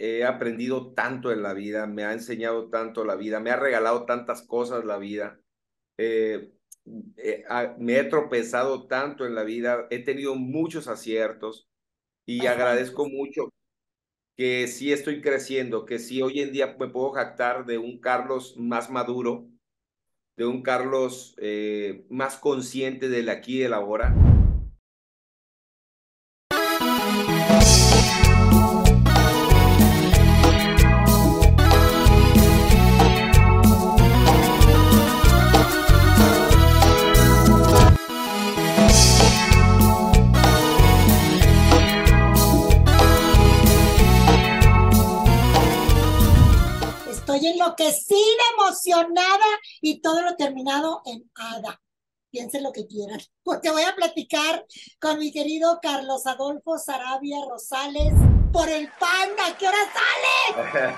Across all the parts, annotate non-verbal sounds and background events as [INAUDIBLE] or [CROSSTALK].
he aprendido tanto en la vida, me ha enseñado tanto la vida, me ha regalado tantas cosas la vida. Eh, eh, me he tropezado tanto en la vida, he tenido muchos aciertos y agradezco mucho que sí estoy creciendo, que sí hoy en día me puedo jactar de un Carlos más maduro, de un Carlos eh, más consciente del aquí y del ahora. Emocionada y todo lo terminado en hada. Piensen lo que quieran, [LAUGHS] porque voy a platicar con mi querido Carlos Adolfo Sarabia Rosales por el panda. ¿Qué hora sale?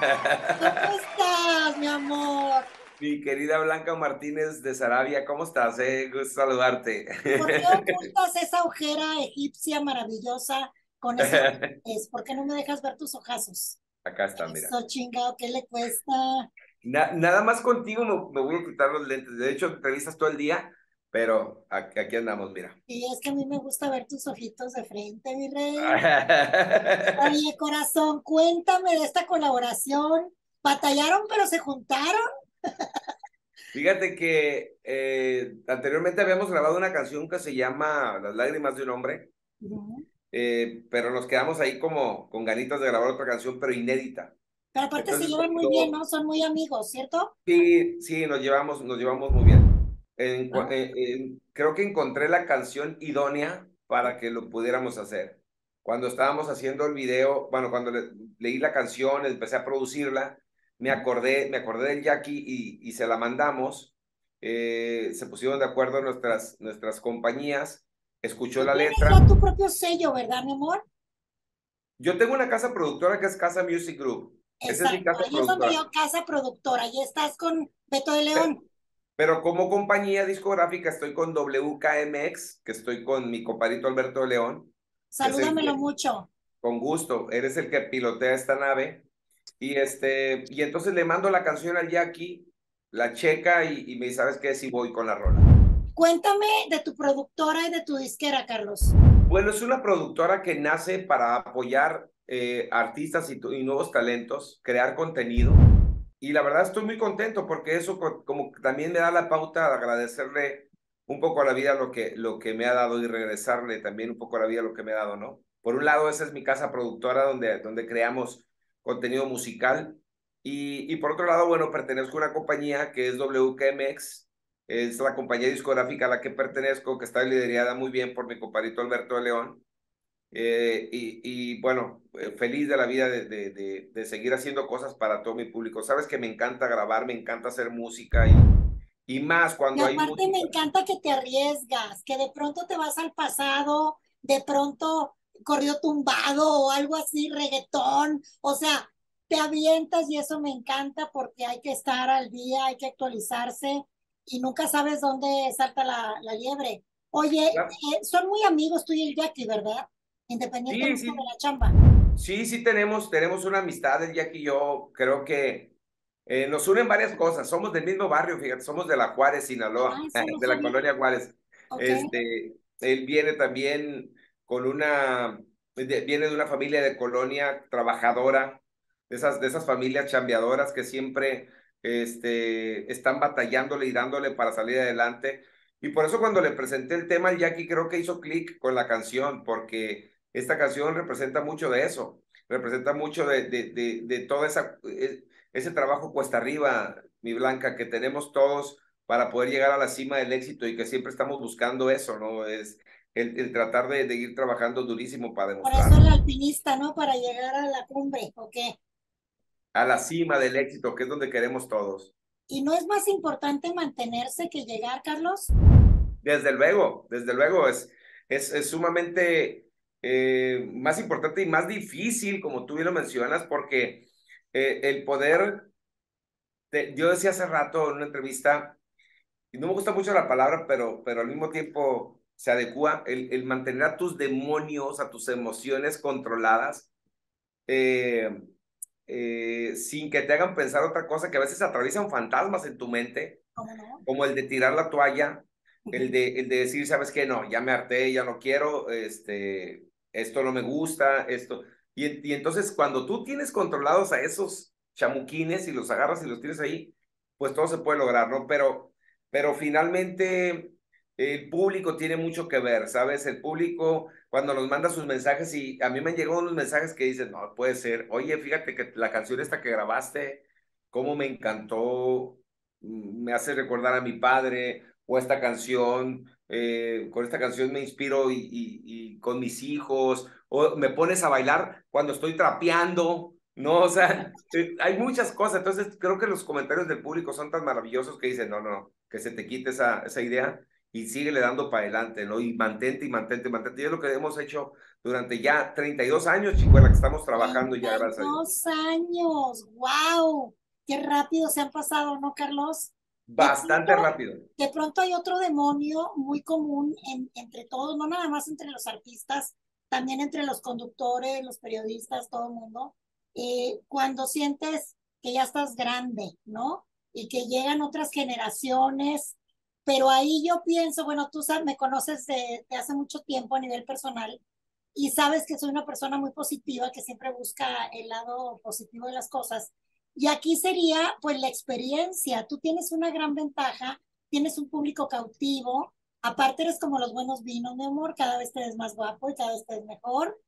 ¿Cómo [LAUGHS] estás, mi amor? Mi querida Blanca Martínez de Sarabia, ¿cómo estás? Eh? Gusto saludarte. ¿Por qué [LAUGHS] ocultas esa ojera egipcia maravillosa con ese es? ¿Por qué no me dejas ver tus ojazos? Acá está, mira. Eso chingado, ¿qué le cuesta? Nada más contigo me, voy a quitar los lentes. De hecho, entrevistas todo el día, pero aquí, andamos, mira. Y es que a mí me gusta ver tus ojitos de frente, mi rey. [LAUGHS] Oye, corazón, cuéntame de esta colaboración. ¿Batallaron, pero se juntaron? Fíjate que eh, anteriormente habíamos grabado una canción que se llama Las lágrimas de un hombre. Eh, pero nos quedamos ahí como con ganitas de grabar otra canción, pero inédita. Pero aparte se llevan muy bien, ¿no? Son muy amigos, ¿cierto? Sí, sí, nos llevamos, nos llevamos muy bien. Ah. Eh, creo que encontré la canción idónea para que lo pudiéramos hacer. Cuando estábamos haciendo el video, bueno, cuando leí la canción, empecé a producirla, me acordé, me acordé del Jackie y, y se la mandamos. Eh, se pusieron de acuerdo nuestras, nuestras compañías escuchó la letra. Ya tu propio sello, ¿verdad, mi amor? Yo tengo una casa productora que es Casa Music Group. Esa es mi casa ahí es donde yo casa productora. Y estás con Beto de León. Pero, como compañía discográfica estoy con WKMX, que estoy con mi compadrito Alberto de León. Salúdamelo mucho. Con gusto. Eres el que pilotea esta nave. Y este, y entonces le mando la canción al Jackie, la checa y, y me dice, ¿sabes qué? Si voy con la rola. Cuéntame de tu productora y de tu disquera, Carlos. Bueno, es una productora que nace para apoyar eh, artistas y, nuevos talentos, crear contenido. Y la verdad estoy muy contento porque eso como también me da la pauta de agradecerle un poco a la vida lo que, lo que me ha dado y regresarle también un poco a la vida lo que me ha dado, ¿no? Por un lado, esa es mi casa productora donde, donde creamos contenido musical. Y, y por otro lado, bueno, pertenezco a una compañía que es WKMX, es la compañía discográfica a la que pertenezco, que está liderada muy bien por mi compadrito Alberto de León. Eh, y, bueno, eh, feliz de la vida de, de, de, seguir haciendo cosas para todo mi público. Sabes que me encanta grabar, me encanta hacer música y, y más cuando hay. Aparte, me encanta que te arriesgas, que de pronto te vas al pasado, de pronto corrió tumbado o algo así, reggaetón. O sea, te avientas y eso me encanta porque hay que estar al día, hay que actualizarse y nunca sabes dónde salta la, la liebre. Oye, eh, son muy amigos tú y el Jackie, ¿verdad? Independientemente de la chamba. Sí, sí tenemos, tenemos una amistad, el Jackie y yo, creo que eh, nos unen varias cosas. Somos del mismo barrio, fíjate, somos de la Juárez, Sinaloa, [LAUGHS] de la colonia Juárez. Este, él viene también con una, viene de una familia de colonia trabajadora, de esas, de esas familias chambeadoras que siempre este, están batallándole y dándole para salir adelante. Y por eso cuando le presenté el tema al Jackie, creo que hizo clic con la canción, porque esta canción representa mucho de eso, representa mucho de, de, de, todo esa, e, ese trabajo cuesta arriba, mi Blanca, que tenemos todos para poder llegar a la cima del éxito y que siempre estamos buscando eso, ¿no? Es el, el tratar de, ir trabajando durísimo para demostrar. Por eso el alpinista, ¿no? Para llegar a la cumbre, ¿o qué? a la cima del éxito, que es donde queremos todos. ¿Y no es más importante mantenerse que llegar, Carlos? Desde luego, desde luego, es, es, sumamente eh, más importante y más difícil, como tú bien lo mencionas, porque eh, el poder, yo decía hace rato en una entrevista, y no me gusta mucho la palabra, pero, pero al mismo tiempo se adecua, el, el mantener a tus demonios, a tus emociones controladas, eh, eh, sin que te hagan pensar otra cosa, que a veces atraviesan fantasmas en tu mente, como el de tirar la toalla, el [LAUGHS] de, el de decir, ¿sabes qué? No, ya me harté, ya no quiero, este, esto no me gusta, esto. Y, entonces cuando tú tienes controlados a esos chamuquines y los agarras y los tienes ahí, pues todo se puede lograr, ¿no? Pero, pero finalmente el público tiene mucho que ver, ¿sabes? El público cuando nos manda sus mensajes y a mí me han llegado unos mensajes que dicen, no, puede ser, oye, fíjate que la canción esta que grabaste, cómo me encantó, me hace recordar a mi padre, o esta canción, eh, con esta canción me inspiro y, y, con mis hijos, o me pones a bailar cuando estoy trapeando, ¿no? O sea, [LAUGHS] eh, hay muchas cosas, entonces creo que los comentarios del público son tan maravillosos que dicen, no, no, que se te quite esa, esa idea y sigue le dando para adelante, ¿no? Y mantente y mantente, mantente. Y es lo que hemos hecho durante ya 32 años, chicuela, que estamos trabajando ya, gracias a Dios. años, wow. Qué rápido se han pasado, ¿no, Carlos? Bastante rápido. De pronto hay otro demonio muy común entre todos, no nada más entre los artistas, también entre los conductores, los periodistas, todo el mundo. Eh, cuando sientes que ya estás grande, ¿no? Y que llegan otras generaciones pero ahí yo pienso, bueno, tú sabes, me conoces de, hace mucho tiempo a nivel personal y sabes que soy una persona muy positiva, que siempre busca el lado positivo de las cosas. Y aquí sería, pues, la experiencia. Tú tienes una gran ventaja, tienes un público cautivo, aparte eres como los buenos vinos, mi amor, cada vez te ves más guapo y cada vez te ves mejor.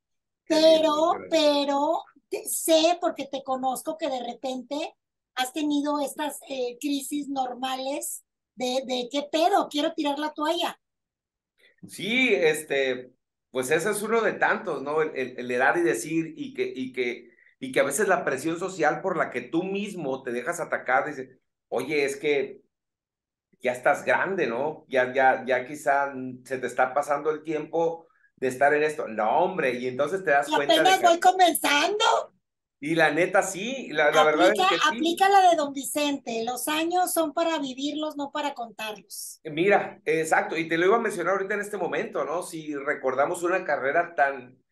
Pero, pero sé, porque te conozco, que de repente has tenido estas eh, crisis normales de, qué pedo, quiero tirar la toalla. Sí, este, pues ese es uno de tantos, ¿no? El, el, y decir y que, y, que, y que a veces la presión social por la que tú mismo te dejas atacar, dice, oye, es que ya estás grande, ¿no? Ya, ya, ya quizá se te está pasando el tiempo de estar en esto. No, hombre, y entonces te das y cuenta. Apenas voy comenzando. Y la neta sí, la, verdad es que Aplica la de don Vicente, los años son para vivirlos, no para contarlos. Mira, exacto, y te lo iba a mencionar ahorita en este momento, ¿no? Si recordamos una carrera tan,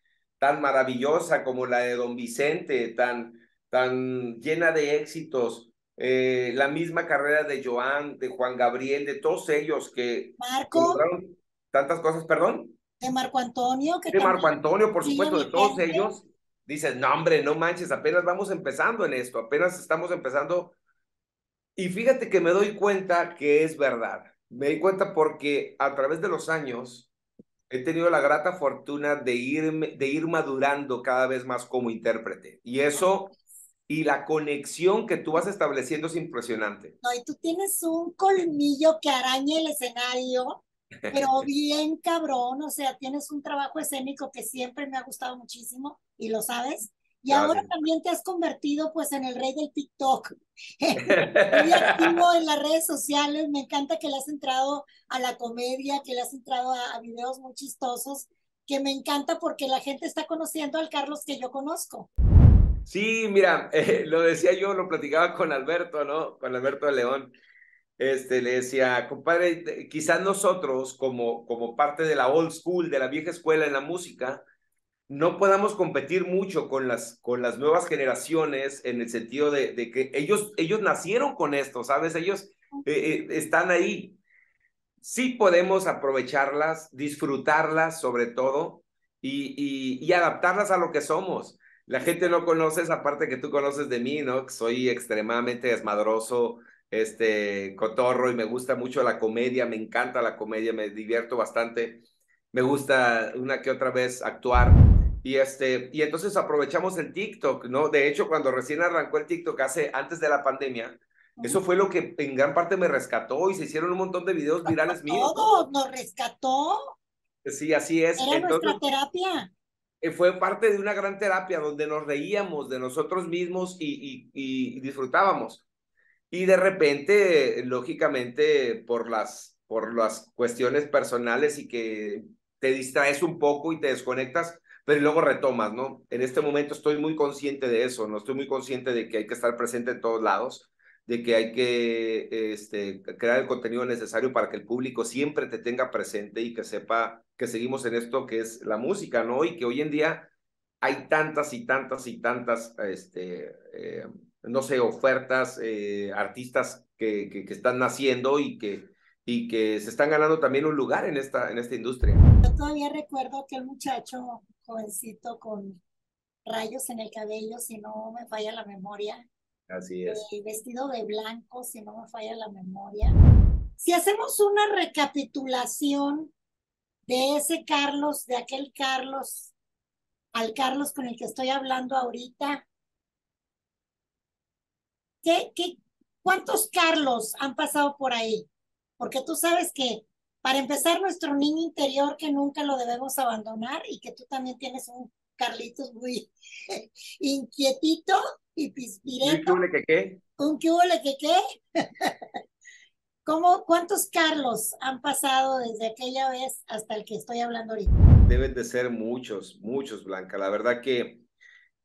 tan maravillosa como la de don Vicente, tan, tan llena de éxitos, eh, la misma carrera de Joan, de Juan Gabriel, de todos ellos que... Marco. Tantas cosas, perdón. De Marco Antonio. Que de Marco Antonio, por supuesto, de todos ellos dices, no, hombre, no manches, apenas vamos empezando en esto, apenas estamos empezando. Y fíjate que me doy cuenta que es verdad. Me doy cuenta porque a través de los años he tenido la grata fortuna de ir, de ir madurando cada vez más como intérprete. Y eso y la conexión que tú vas estableciendo es impresionante. No, y tú tienes un colmillo que araña el escenario pero [LAUGHS] bien cabrón, o sea, tienes un trabajo escénico que siempre me ha gustado muchísimo y lo sabes. Y ahora también te has convertido pues en el rey del TikTok. [LAUGHS] Muy activo en las redes sociales, me encanta que le has entrado a la comedia, que le has entrado a, videos muy chistosos, que me encanta porque la gente está conociendo al Carlos que yo conozco. Sí, mira, [LAUGHS] eh, lo decía yo, lo platicaba con Alberto, ¿no? Con Alberto de León este, le decía, compadre, quizás nosotros, como, como parte de la old school, de la vieja escuela en la música, no podamos competir mucho con las, con las nuevas generaciones en el sentido de, que ellos, ellos nacieron con esto, ¿sabes? Ellos eh, eh, están ahí. Sí podemos aprovecharlas, disfrutarlas sobre todo y adaptarlas a lo que somos. La gente no conoce esa parte que tú conoces de mí, ¿no? Soy extremadamente desmadroso, este, cotorro y me gusta mucho la comedia, me encanta la comedia, me divierto bastante, me gusta una que otra vez actuar. Y, este, y entonces aprovechamos el TikTok, ¿no? De hecho, cuando recién arrancó el TikTok hace, antes de la pandemia, eso fue lo que en gran parte me rescató y se hicieron un montón de videos virales míos. Todo, nos rescató. Sí, así es. Era nuestra terapia. Eh, fue parte de una gran terapia donde nos reíamos de nosotros mismos y, y, y disfrutábamos. Y de repente, lógicamente, por las, por las cuestiones personales y que te distraes un poco y te desconectas, pero luego retomas, ¿no? En este momento estoy muy consciente de eso, ¿no? Estoy muy consciente de que hay que estar presente en todos lados, de que hay que este, crear el contenido necesario para que el público siempre te tenga presente y que sepa que seguimos en esto que es la música, ¿no? Y que hoy en día hay tantas y tantas y tantas, este, eh, no sé, ofertas, eh, artistas que, que, que, están naciendo y que, y que se están ganando también un lugar en esta, en esta industria. Yo todavía recuerdo aquel muchacho jovencito con rayos en el cabello, si no me falla la memoria. Así es. Eh, vestido de blanco, si no me falla la memoria. Si hacemos una recapitulación de ese Carlos, de aquel Carlos al Carlos con el que estoy hablando ahorita. ¿Qué, qué, ¿Cuántos Carlos han pasado por ahí? Porque tú sabes que, para empezar, nuestro niño interior que nunca lo debemos abandonar y que tú también tienes un Carlitos muy [LAUGHS] inquietito y pispireto. ¿Un que qué? Un que qué. [LAUGHS] ¿Cómo, ¿Cuántos Carlos han pasado desde aquella vez hasta el que estoy hablando ahorita? Deben de ser muchos, muchos, Blanca. La verdad que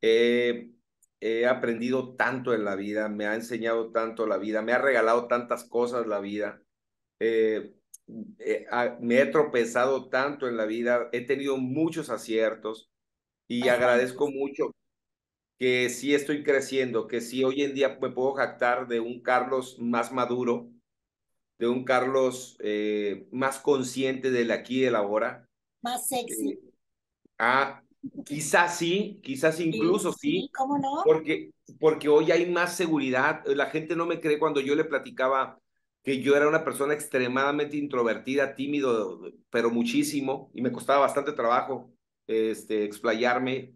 he aprendido tanto en la vida, me ha enseñado tanto la vida, me ha regalado tantas cosas la vida. Eh, eh, me he tropezado tanto en la vida, he tenido muchos aciertos y agradezco mucho que sí estoy creciendo, que sí hoy en día me puedo jactar de un Carlos más maduro, de un Carlos eh, más consciente del aquí y del ahora. Más sexy. Eh, ah, quizás sí, quizás incluso sí, ¿Cómo no? Porque, porque hoy hay más seguridad. La gente no me cree cuando yo le platicaba que yo era una persona extremadamente introvertida, tímido, pero muchísimo, y me costaba bastante trabajo este, explayarme.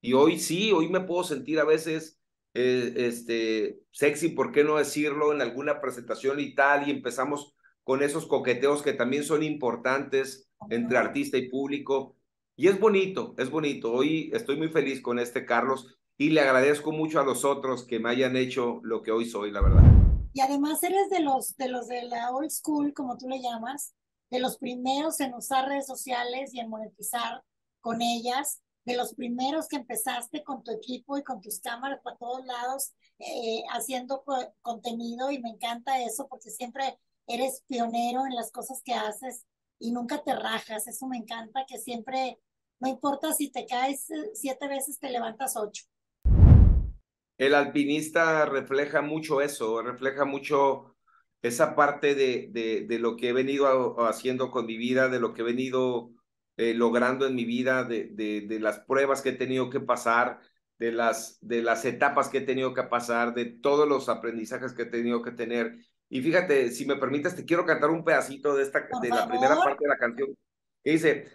Y hoy sí, hoy me puedo sentir a veces eh, este, sexy, ¿por qué no decirlo? En alguna presentación y tal, y empezamos con esos coqueteos que también son importantes entre artista y público. Y es bonito, es bonito. Hoy estoy muy feliz con este Carlos y le agradezco mucho a los otros que me hayan hecho lo que hoy soy, la verdad. Y además eres de los de los de la old school, como tú le llamas, de los primeros en usar redes sociales y en monetizar con ellas de los primeros que empezaste con tu equipo y con tus cámaras para todos lados eh, haciendo contenido y me encanta eso porque siempre eres pionero en las cosas que haces y nunca te rajas. Eso me encanta que siempre, no importa si te caes eh, siete veces, te levantas ocho. El alpinista refleja mucho eso, refleja mucho esa parte de, de, de lo que he venido haciendo con mi vida, de lo que he venido eh, logrando en mi vida, de, de, de, las pruebas que he tenido que pasar, de las, de las etapas que he tenido que pasar, de todos los aprendizajes que he tenido que tener. Y fíjate, si me permites, te quiero cantar un pedacito de, esta, de la primera parte de la canción, que dice,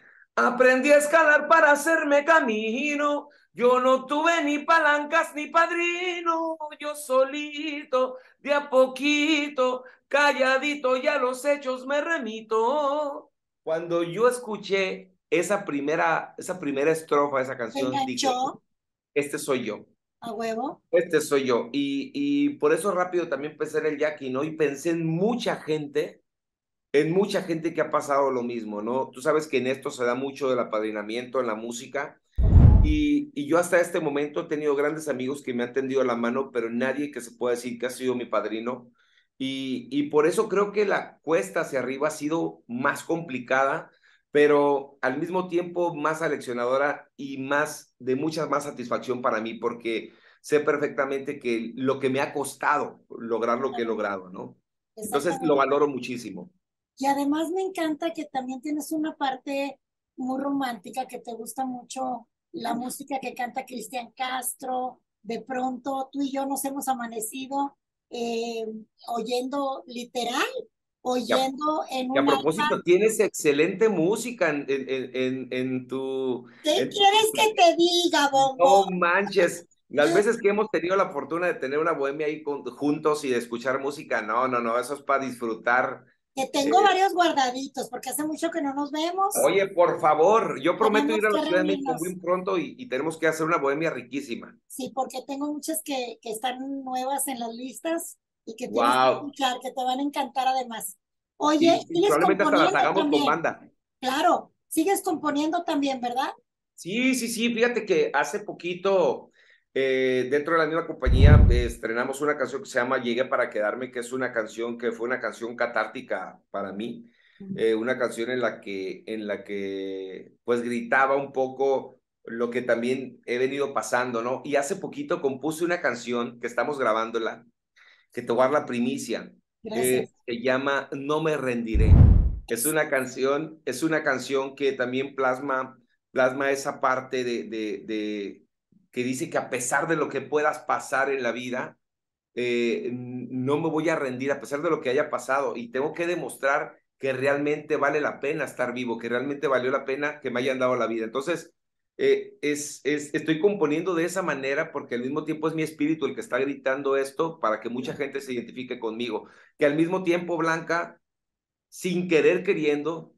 aprendí a escalar para hacerme camino, yo no tuve ni palancas ni padrino, yo solito, de a poquito, calladito, ya los hechos me remito. Cuando yo escuché esa primera, esa primera estrofa de esa canción, dije, este soy yo. A huevo. Este soy yo. Y, y por eso rápido también pensé en el Jackie, ¿no? Y pensé en mucha gente, en mucha gente que ha pasado lo mismo, ¿no? Tú sabes que en esto se da mucho del apadrinamiento en la música. Y, y, yo hasta este momento he tenido grandes amigos que me han tendido la mano, pero nadie que se pueda decir que ha sido mi padrino. Y, y por eso creo que la cuesta hacia arriba ha sido más complicada, pero al mismo tiempo más aleccionadora y más de mucha más satisfacción para mí, porque sé perfectamente que lo que me ha costado lograr lo que he logrado, ¿no? Entonces lo valoro muchísimo. Y además me encanta que también tienes una parte muy romántica, que te gusta mucho la música que canta Cristian Castro. De pronto tú y yo nos hemos amanecido eh, oyendo literal, oyendo en una... a propósito, tienes excelente música en, en, en, tu... ¿Qué quieres que te diga, Bombo? No manches. Las veces que hemos tenido la fortuna de tener una bohemia ahí juntos y de escuchar música, no, no, no, eso es para disfrutar que tengo varios guardaditos, porque hace mucho que no nos vemos. Oye, por favor, yo prometo ir a la Ciudad de México muy pronto y, tenemos que hacer una bohemia riquísima. Sí, porque tengo muchas que, que están nuevas en las listas y que tienes que escuchar, que te van a encantar además. Oye, sí, probablemente hasta las hagamos con banda. Claro, sigues componiendo también, ¿verdad? Sí, sí, sí, fíjate que hace poquito eh, dentro de la misma compañía estrenamos una canción que se llama Llegué para quedarme, que es una canción que fue una canción catártica para mí, eh, una canción en la que, en la que pues gritaba un poco lo que también he venido pasando, ¿no? Y hace poquito compuse una canción que estamos grabándola, que te voy a dar la primicia. Eh, se llama No me rendiré. Es una canción, es una canción que también plasma, plasma esa parte de, de, de que dice que a pesar de lo que puedas pasar en la vida, eh, no me voy a rendir a pesar de lo que haya pasado y tengo que demostrar que realmente vale la pena estar vivo, que realmente valió la pena que me hayan dado la vida. Entonces, eh, es, es, estoy componiendo de esa manera porque al mismo tiempo es mi espíritu el que está gritando esto para que mucha gente se identifique conmigo. Que al mismo tiempo, Blanca, sin querer queriendo,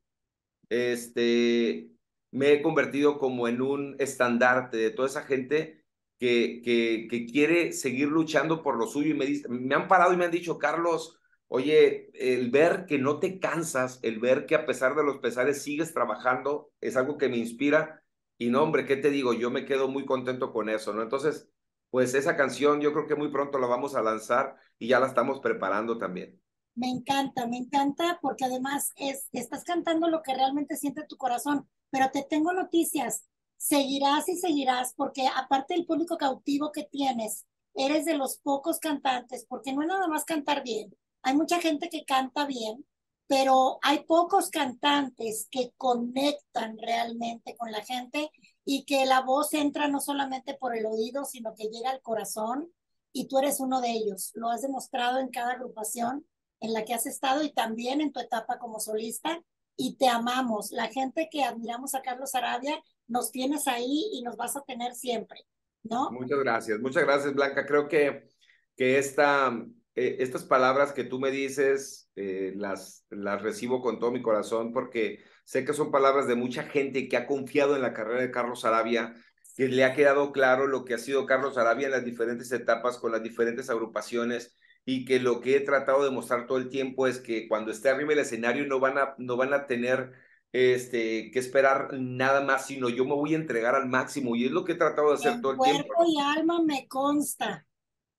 este, me he convertido como en un estandarte de toda esa gente que, que, que quiere seguir luchando por lo suyo y me, me han parado y me han dicho, Carlos, Oye, el ver que no te cansas, el ver que a pesar de los pesares sigues trabajando, es algo que me inspira. Y no, hombre, ¿qué te digo? Yo me quedo muy contento con eso, ¿no? Entonces, pues esa canción yo creo que muy pronto la vamos a lanzar y ya la estamos preparando también. Me encanta, me encanta porque además es, estás cantando lo que realmente siente tu corazón, pero te tengo noticias, seguirás y seguirás porque aparte del público cautivo que tienes, eres de los pocos cantantes, porque no es nada más cantar bien, hay mucha gente que canta bien, pero hay pocos cantantes que conectan realmente con la gente y que la voz entra no solamente por el oído, sino que llega al corazón y tú eres uno de ellos. Lo has demostrado en cada agrupación en la que has estado y también en tu etapa como solista y te amamos. La gente que admiramos a Carlos Arabia, nos tienes ahí y nos vas a tener siempre, ¿no? Muchas gracias, muchas gracias Blanca. Creo que, que esta eh, estas palabras que tú me dices, eh, las, las recibo con todo mi corazón porque sé que son palabras de mucha gente que ha confiado en la carrera de Carlos Arabia, que le ha quedado claro lo que ha sido Carlos Arabia en las diferentes etapas con las diferentes agrupaciones y que lo que he tratado de mostrar todo el tiempo es que cuando esté arriba el escenario no van a, no van a tener este, que esperar nada más, sino yo me voy a entregar al máximo y es lo que he tratado de hacer todo el tiempo. Cuerpo y alma me consta.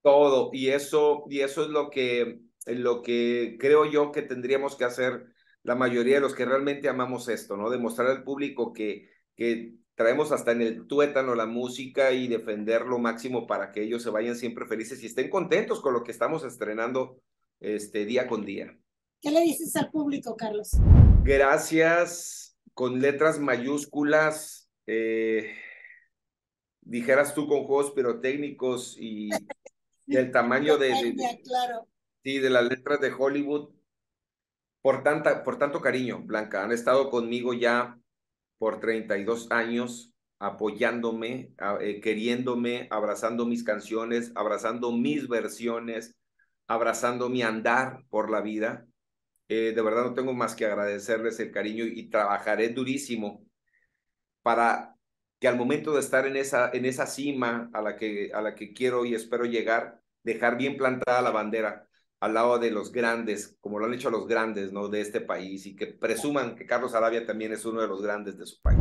Todo, y eso, y eso es lo que, lo que creo yo que tendríamos que hacer la mayoría de los que realmente amamos esto, ¿no? Demostrar al público que, que traemos hasta en el tuétano la música y defender lo máximo para que ellos se vayan siempre felices y estén contentos con lo que estamos estrenando este día con día. ¿Qué le dices al público, Carlos? Gracias, con letras mayúsculas, eh, dijeras tú con juegos pirotécnicos y [LAUGHS] del tamaño de, claro. sí, de las letras de Hollywood. Por, tanta, por tanto cariño, Blanca. Han estado conmigo ya por 32 años, apoyándome, eh, queriéndome, abrazando mis canciones, abrazando mis versiones, abrazando mi andar por la vida. Eh, de verdad no tengo más que agradecerles el cariño y trabajaré durísimo para que al momento de estar en esa, en esa cima a la, que, a la que quiero y espero llegar, dejar bien plantada la bandera al lado de los grandes, como lo han hecho los grandes ¿no? de este país, y que presuman que Carlos Arabia también es uno de los grandes de su país.